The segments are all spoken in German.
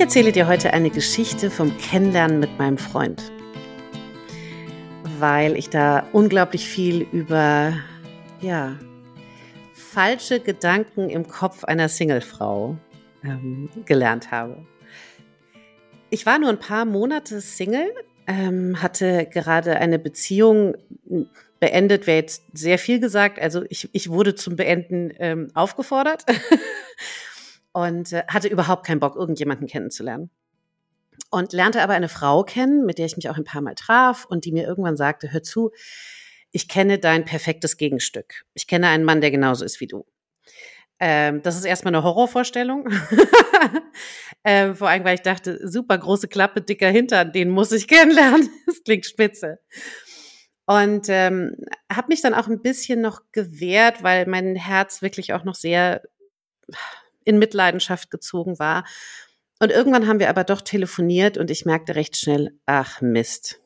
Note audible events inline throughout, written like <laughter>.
erzähle dir heute eine Geschichte vom Kennenlernen mit meinem Freund, weil ich da unglaublich viel über, ja, falsche Gedanken im Kopf einer Singlefrau ähm, gelernt habe. Ich war nur ein paar Monate Single, ähm, hatte gerade eine Beziehung beendet, wäre jetzt sehr viel gesagt. Also ich, ich wurde zum Beenden ähm, aufgefordert <laughs> und äh, hatte überhaupt keinen Bock, irgendjemanden kennenzulernen. Und lernte aber eine Frau kennen, mit der ich mich auch ein paar Mal traf und die mir irgendwann sagte, hör zu, ich kenne dein perfektes Gegenstück. Ich kenne einen Mann, der genauso ist wie du. Ähm, das ist erstmal eine Horrorvorstellung. <laughs> ähm, vor allem, weil ich dachte, super große Klappe, dicker Hintern, den muss ich <laughs> kennenlernen. das klingt spitze. Und ähm, habe mich dann auch ein bisschen noch gewehrt, weil mein Herz wirklich auch noch sehr in Mitleidenschaft gezogen war. Und irgendwann haben wir aber doch telefoniert und ich merkte recht schnell, ach Mist,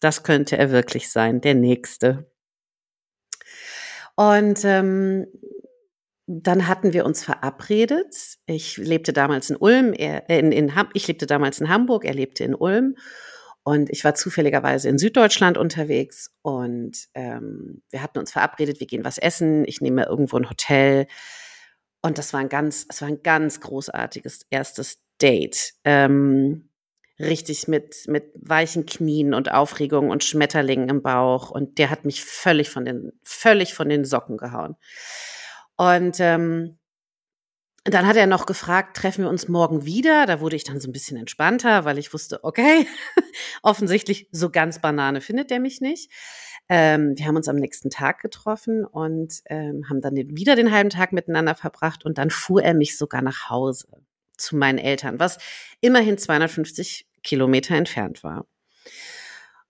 das könnte er wirklich sein, der Nächste. Und ähm, dann hatten wir uns verabredet. Ich lebte damals in Ulm, er, äh, in, in, ich lebte damals in Hamburg, er lebte in Ulm. Und ich war zufälligerweise in Süddeutschland unterwegs und ähm, wir hatten uns verabredet, wir gehen was essen, ich nehme irgendwo ein Hotel. Und das war ein ganz, es war ein ganz großartiges erstes Date. Ähm, richtig mit, mit weichen Knien und Aufregung und Schmetterlingen im Bauch. Und der hat mich völlig von den, völlig von den Socken gehauen. Und ähm, dann hat er noch gefragt, treffen wir uns morgen wieder? Da wurde ich dann so ein bisschen entspannter, weil ich wusste, okay, <laughs> offensichtlich so ganz Banane findet der mich nicht. Ähm, wir haben uns am nächsten Tag getroffen und ähm, haben dann wieder den halben Tag miteinander verbracht und dann fuhr er mich sogar nach Hause zu meinen Eltern, was immerhin 250 Kilometer entfernt war.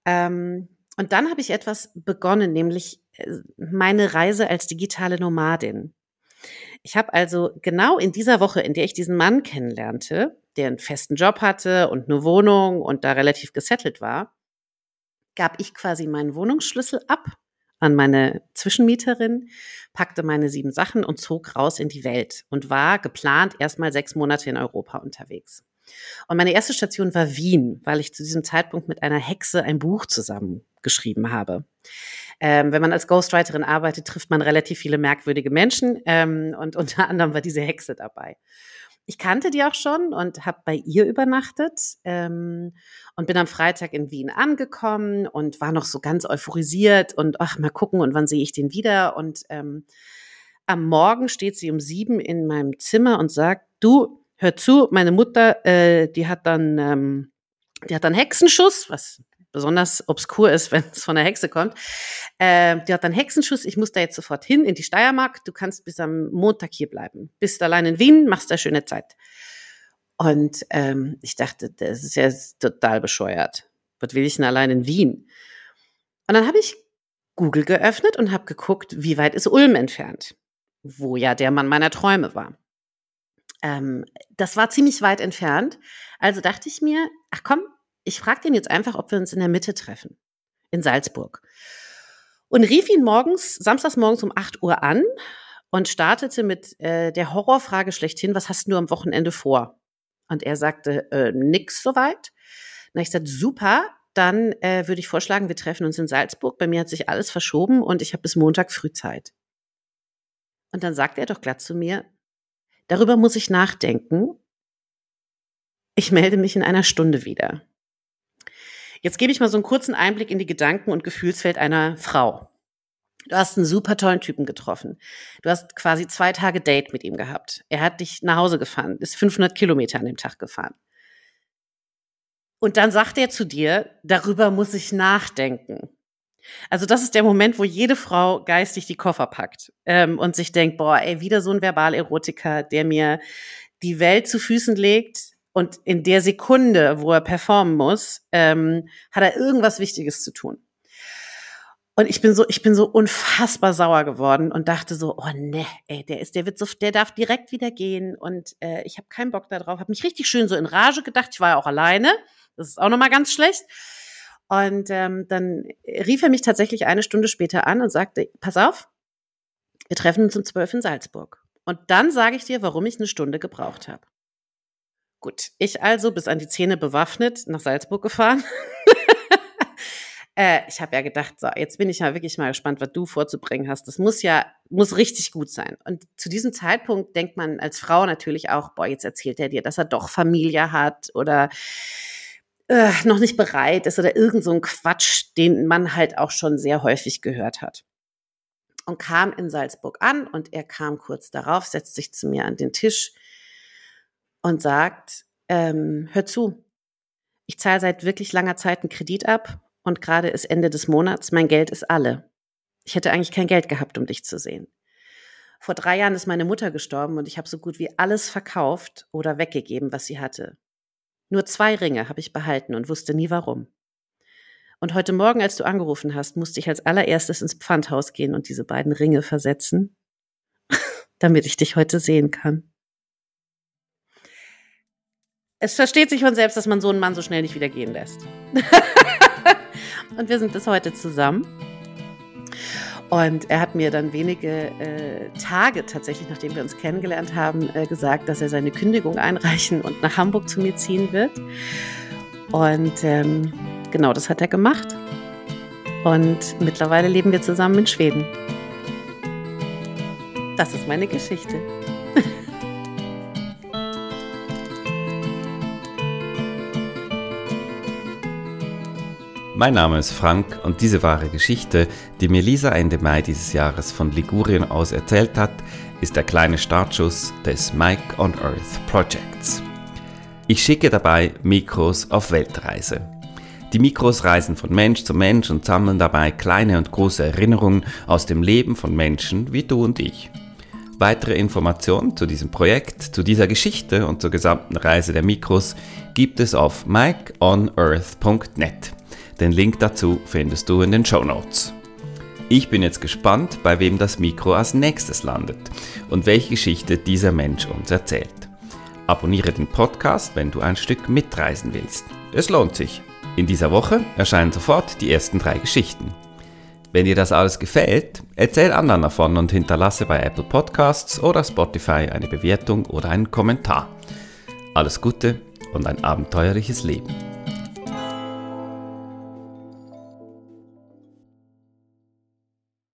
Ähm, und dann habe ich etwas begonnen, nämlich äh, meine Reise als digitale Nomadin. Ich habe also genau in dieser Woche, in der ich diesen Mann kennenlernte, der einen festen Job hatte und eine Wohnung und da relativ gesettelt war, gab ich quasi meinen Wohnungsschlüssel ab an meine Zwischenmieterin, packte meine sieben Sachen und zog raus in die Welt und war geplant erstmal sechs Monate in Europa unterwegs. Und meine erste Station war Wien, weil ich zu diesem Zeitpunkt mit einer Hexe ein Buch zusammengeschrieben habe. Ähm, wenn man als Ghostwriterin arbeitet, trifft man relativ viele merkwürdige Menschen ähm, und <laughs> unter anderem war diese Hexe dabei ich kannte die auch schon und habe bei ihr übernachtet ähm, und bin am Freitag in Wien angekommen und war noch so ganz euphorisiert und ach, mal gucken und wann sehe ich den wieder. Und ähm, am Morgen steht sie um sieben in meinem Zimmer und sagt, du, hör zu, meine Mutter, äh, die hat dann, ähm, die hat dann Hexenschuss, was besonders obskur ist, <laughs> wenn es von der Hexe kommt. Äh, die hat dann Hexenschuss, ich muss da jetzt sofort hin in die Steiermark, du kannst bis am Montag hier bleiben. Bist allein in Wien, machst da schöne Zeit. Und ähm, ich dachte, das ist ja total bescheuert. Was will ich denn allein in Wien? Und dann habe ich Google geöffnet und habe geguckt, wie weit ist Ulm entfernt, wo ja der Mann meiner Träume war. Ähm, das war ziemlich weit entfernt. Also dachte ich mir, ach komm, ich frage den jetzt einfach, ob wir uns in der Mitte treffen, in Salzburg. Und rief ihn morgens, samstags morgens um 8 Uhr an und startete mit äh, der Horrorfrage schlechthin, was hast du am Wochenende vor? Und er sagte, äh, nix soweit. Na, ich sagte, super, dann äh, würde ich vorschlagen, wir treffen uns in Salzburg. Bei mir hat sich alles verschoben und ich habe bis Montag früh Zeit. Und dann sagte er doch glatt zu mir, darüber muss ich nachdenken. Ich melde mich in einer Stunde wieder. Jetzt gebe ich mal so einen kurzen Einblick in die Gedanken- und Gefühlswelt einer Frau. Du hast einen super tollen Typen getroffen. Du hast quasi zwei Tage Date mit ihm gehabt. Er hat dich nach Hause gefahren, ist 500 Kilometer an dem Tag gefahren. Und dann sagt er zu dir, darüber muss ich nachdenken. Also das ist der Moment, wo jede Frau geistig die Koffer packt ähm, und sich denkt, boah, ey, wieder so ein Verbalerotiker, der mir die Welt zu Füßen legt, und in der Sekunde, wo er performen muss, ähm, hat er irgendwas Wichtiges zu tun. Und ich bin so, ich bin so unfassbar sauer geworden und dachte so, oh ne, ey, der ist, der wird so, der darf direkt wieder gehen und äh, ich habe keinen Bock darauf. Habe mich richtig schön so in Rage gedacht. Ich war ja auch alleine. Das ist auch noch mal ganz schlecht. Und ähm, dann rief er mich tatsächlich eine Stunde später an und sagte, pass auf, wir treffen uns um zwölf in Salzburg. Und dann sage ich dir, warum ich eine Stunde gebraucht habe. Gut, ich also bis an die Zähne bewaffnet nach Salzburg gefahren. <laughs> äh, ich habe ja gedacht, so, jetzt bin ich ja wirklich mal gespannt, was du vorzubringen hast. Das muss ja, muss richtig gut sein. Und zu diesem Zeitpunkt denkt man als Frau natürlich auch, boah, jetzt erzählt er dir, dass er doch Familie hat oder äh, noch nicht bereit ist oder irgend so ein Quatsch, den man halt auch schon sehr häufig gehört hat. Und kam in Salzburg an und er kam kurz darauf, setzt sich zu mir an den Tisch und sagt, ähm, hör zu, ich zahle seit wirklich langer Zeit einen Kredit ab und gerade ist Ende des Monats, mein Geld ist alle. Ich hätte eigentlich kein Geld gehabt, um dich zu sehen. Vor drei Jahren ist meine Mutter gestorben und ich habe so gut wie alles verkauft oder weggegeben, was sie hatte. Nur zwei Ringe habe ich behalten und wusste nie warum. Und heute Morgen, als du angerufen hast, musste ich als allererstes ins Pfandhaus gehen und diese beiden Ringe versetzen, <laughs> damit ich dich heute sehen kann es versteht sich von selbst, dass man so einen Mann so schnell nicht wieder gehen lässt. <laughs> und wir sind bis heute zusammen. Und er hat mir dann wenige äh, Tage tatsächlich, nachdem wir uns kennengelernt haben, äh, gesagt, dass er seine Kündigung einreichen und nach Hamburg zu mir ziehen wird. Und ähm, genau das hat er gemacht. Und mittlerweile leben wir zusammen in Schweden. Das ist meine Geschichte. <laughs> Mein Name ist Frank und diese wahre Geschichte, die mir Lisa Ende Mai dieses Jahres von Ligurien aus erzählt hat, ist der kleine Startschuss des Mike on Earth Projects. Ich schicke dabei Mikros auf Weltreise. Die Mikros reisen von Mensch zu Mensch und sammeln dabei kleine und große Erinnerungen aus dem Leben von Menschen wie du und ich. Weitere Informationen zu diesem Projekt, zu dieser Geschichte und zur gesamten Reise der Mikros gibt es auf mikeonearth.net. Den Link dazu findest du in den Show Notes. Ich bin jetzt gespannt, bei wem das Mikro als nächstes landet und welche Geschichte dieser Mensch uns erzählt. Abonniere den Podcast, wenn du ein Stück mitreisen willst. Es lohnt sich. In dieser Woche erscheinen sofort die ersten drei Geschichten. Wenn dir das alles gefällt, erzähl anderen davon und hinterlasse bei Apple Podcasts oder Spotify eine Bewertung oder einen Kommentar. Alles Gute und ein abenteuerliches Leben.